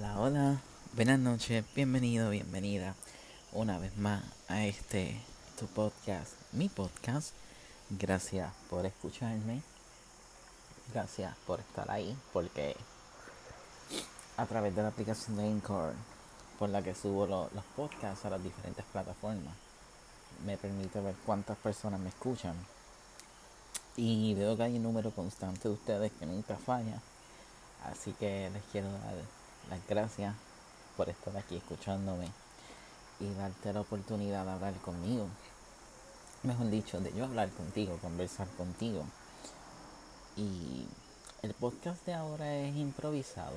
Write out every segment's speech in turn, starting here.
Hola, hola, buenas noches, bienvenido, bienvenida una vez más a este tu podcast, mi podcast. Gracias por escucharme, gracias por estar ahí, porque a través de la aplicación de Anchor, por la que subo los podcasts a las diferentes plataformas, me permite ver cuántas personas me escuchan. Y veo que hay un número constante de ustedes que nunca falla. Así que les quiero dar las gracias por estar aquí escuchándome y darte la oportunidad de hablar conmigo. Mejor dicho, de yo hablar contigo, conversar contigo. Y el podcast de ahora es improvisado.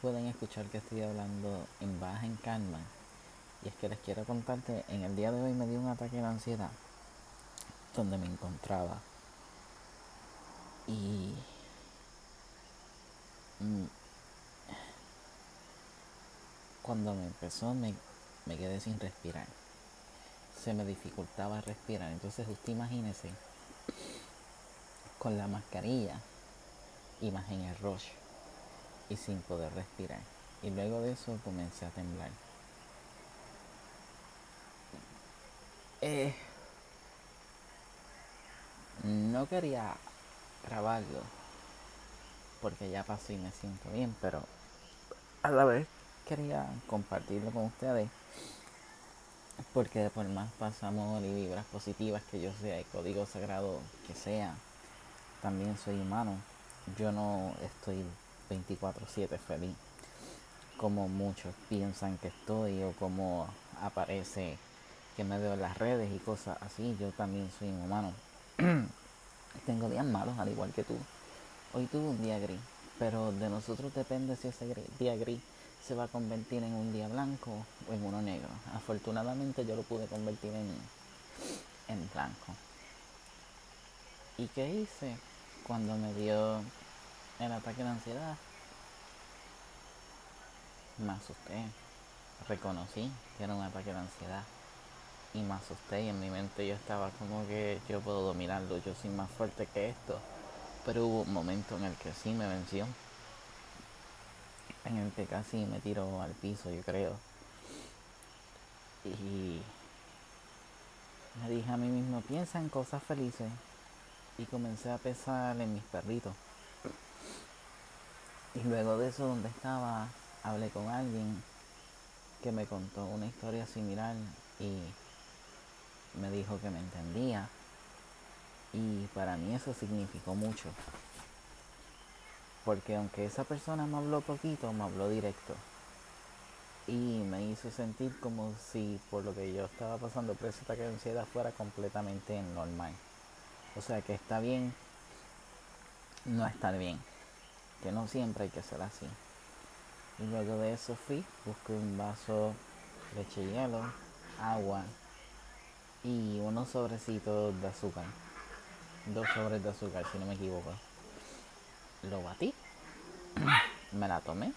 Pueden escuchar que estoy hablando en baja, en calma. Y es que les quiero contarte, en el día de hoy me dio un ataque de ansiedad donde me encontraba. Y mm, cuando me empezó me, me quedé sin respirar. Se me dificultaba respirar. Entonces usted imagínese con la mascarilla y más en el rush y sin poder respirar. Y luego de eso comencé a temblar. Eh, no quería grabarlo porque ya pasó y me siento bien, pero a la vez quería compartirlo con ustedes porque por más pasamos y vibras positivas que yo sea, el código sagrado que sea, también soy humano. Yo no estoy 24/7 feliz como muchos piensan que estoy o como aparece que me veo en las redes y cosas así. Yo también soy un humano. Tengo días malos al igual que tú. Hoy tuve un día gris, pero de nosotros depende si ese día gris se va a convertir en un día blanco o en uno negro. Afortunadamente yo lo pude convertir en, en blanco. ¿Y qué hice cuando me dio el ataque de ansiedad? Me asusté. Reconocí que era un ataque de ansiedad. Y me asusté y en mi mente yo estaba como que yo puedo dominarlo, yo soy más fuerte que esto. Pero hubo un momento en el que sí me venció que casi me tiro al piso, yo creo. Y me dije a mí mismo, piensa en cosas felices. Y comencé a pensar en mis perritos. Y luego de eso, donde estaba, hablé con alguien que me contó una historia similar y me dijo que me entendía. Y para mí eso significó mucho porque aunque esa persona me habló poquito, me habló directo. Y me hizo sentir como si por lo que yo estaba pasando por ese ataque de ansiedad fuera completamente normal. O sea que está bien no estar bien. Que no siempre hay que ser así. Y luego de eso fui, busqué un vaso, de hielo, agua y unos sobrecitos de azúcar. Dos sobres de azúcar, si no me equivoco lo batí, me la tomé.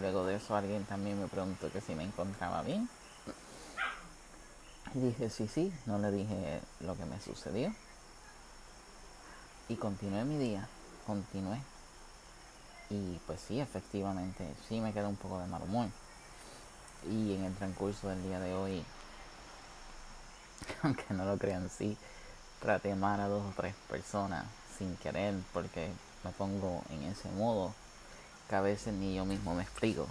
Luego de eso alguien también me preguntó que si me encontraba bien. Dije sí, sí, no le dije lo que me sucedió. Y continué mi día, continué. Y pues sí, efectivamente, sí me quedé un poco de mal humor. Y en el transcurso del día de hoy, aunque no lo crean, sí, traté amar a dos o tres personas sin querer porque me pongo en ese modo que a veces ni yo mismo me explico.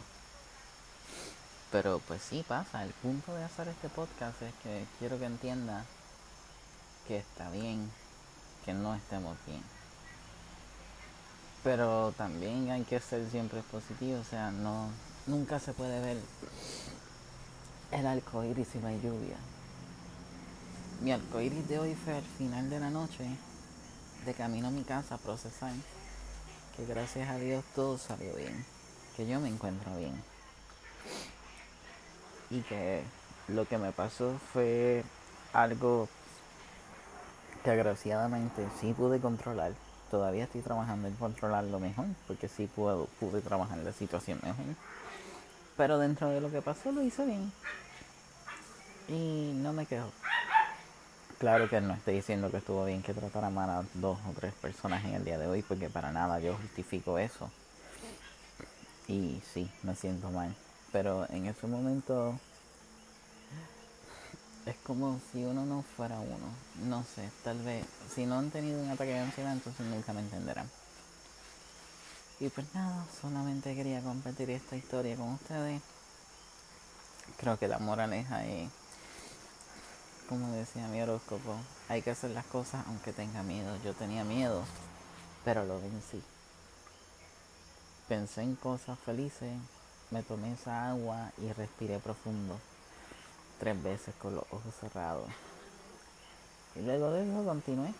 Pero pues sí pasa, el punto de hacer este podcast es que quiero que entienda que está bien que no estemos bien. Pero también hay que ser siempre positivo, o sea, no nunca se puede ver el arcoíris y la lluvia. Mi arcoíris de hoy fue al final de la noche, de camino a mi casa a procesar que gracias a Dios todo salió bien, que yo me encuentro bien. Y que lo que me pasó fue algo que agraciadamente sí pude controlar. Todavía estoy trabajando en controlarlo mejor, porque sí puedo, pude trabajar la situación mejor. Pero dentro de lo que pasó lo hice bien. Y no me quejo. Claro que no estoy diciendo que estuvo bien que tratara mal a dos o tres personas en el día de hoy, porque para nada yo justifico eso. Y sí, me siento mal. Pero en ese momento es como si uno no fuera uno. No sé, tal vez si no han tenido un ataque de ansiedad, entonces nunca me entenderán. Y pues nada, solamente quería compartir esta historia con ustedes. Creo que la moraleja es, como decía mi horóscopo, hay que hacer las cosas aunque tenga miedo. Yo tenía miedo, pero lo vencí. Pensé en cosas felices, me tomé esa agua y respiré profundo tres veces con los ojos cerrados. Y luego de eso continué.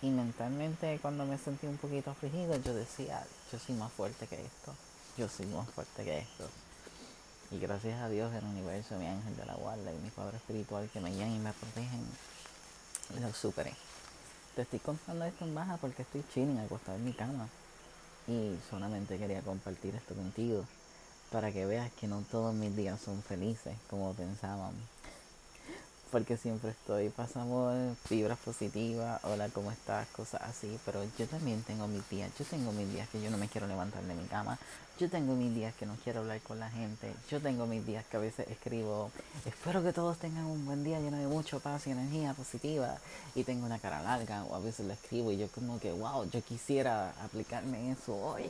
Y mentalmente cuando me sentí un poquito afligido, yo decía, yo soy más fuerte que esto. Yo soy más fuerte que esto. Y gracias a Dios, el universo, mi ángel de la guarda y mi Padre Espiritual que me guían y me protegen, lo superé. Te estoy contando esto en baja porque estoy chilling, acostado en mi cama. Y solamente quería compartir esto contigo para que veas que no todos mis días son felices como pensábamos porque siempre estoy, pasamos fibras positivas, hola, ¿cómo estás? Cosas así, pero yo también tengo mis días, yo tengo mis días que yo no me quiero levantar de mi cama, yo tengo mis días que no quiero hablar con la gente, yo tengo mis días que a veces escribo, espero que todos tengan un buen día lleno de mucho paz y energía positiva, y tengo una cara larga, o a veces lo escribo y yo como que, wow, yo quisiera aplicarme eso hoy,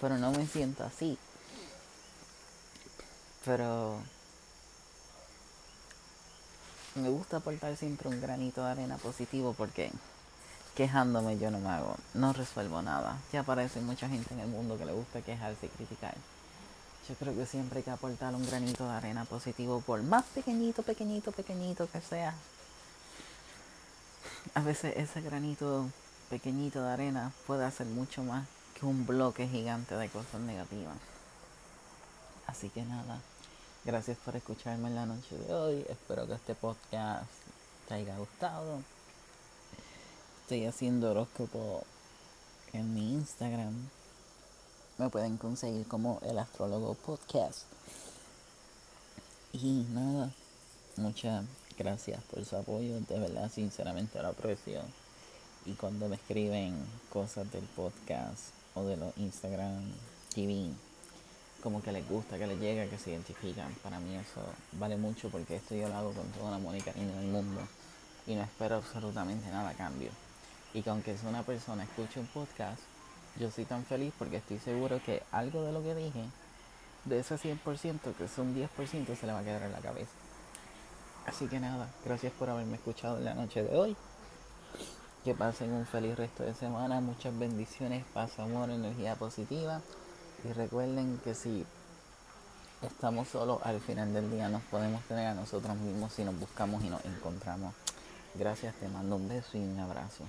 pero no me siento así. Pero me gusta aportar siempre un granito de arena positivo porque quejándome yo no me hago, no resuelvo nada. Ya aparece mucha gente en el mundo que le gusta quejarse y criticar. Yo creo que siempre hay que aportar un granito de arena positivo, por más pequeñito, pequeñito, pequeñito que sea. A veces ese granito pequeñito de arena puede hacer mucho más que un bloque gigante de cosas negativas. Así que nada, Gracias por escucharme en la noche de hoy. Espero que este podcast te haya gustado. Estoy haciendo horóscopo en mi Instagram. Me pueden conseguir como el astrólogo podcast. Y nada, muchas gracias por su apoyo. De verdad, sinceramente lo aprecio. Y cuando me escriben cosas del podcast o de los Instagram TV como que les gusta, que les llega, que se identifican. Para mí eso vale mucho porque esto yo lo hago con toda la Mónica en el mundo y no espero absolutamente nada a cambio. Y que aunque sea una persona escuche un podcast, yo soy tan feliz porque estoy seguro que algo de lo que dije, de ese 100%, que son 10%, se le va a quedar en la cabeza. Así que nada, gracias por haberme escuchado en la noche de hoy. Que pasen un feliz resto de semana, muchas bendiciones, paz, amor, energía positiva. Y recuerden que si estamos solos, al final del día nos podemos tener a nosotros mismos si nos buscamos y nos encontramos. Gracias, te mando un beso y un abrazo.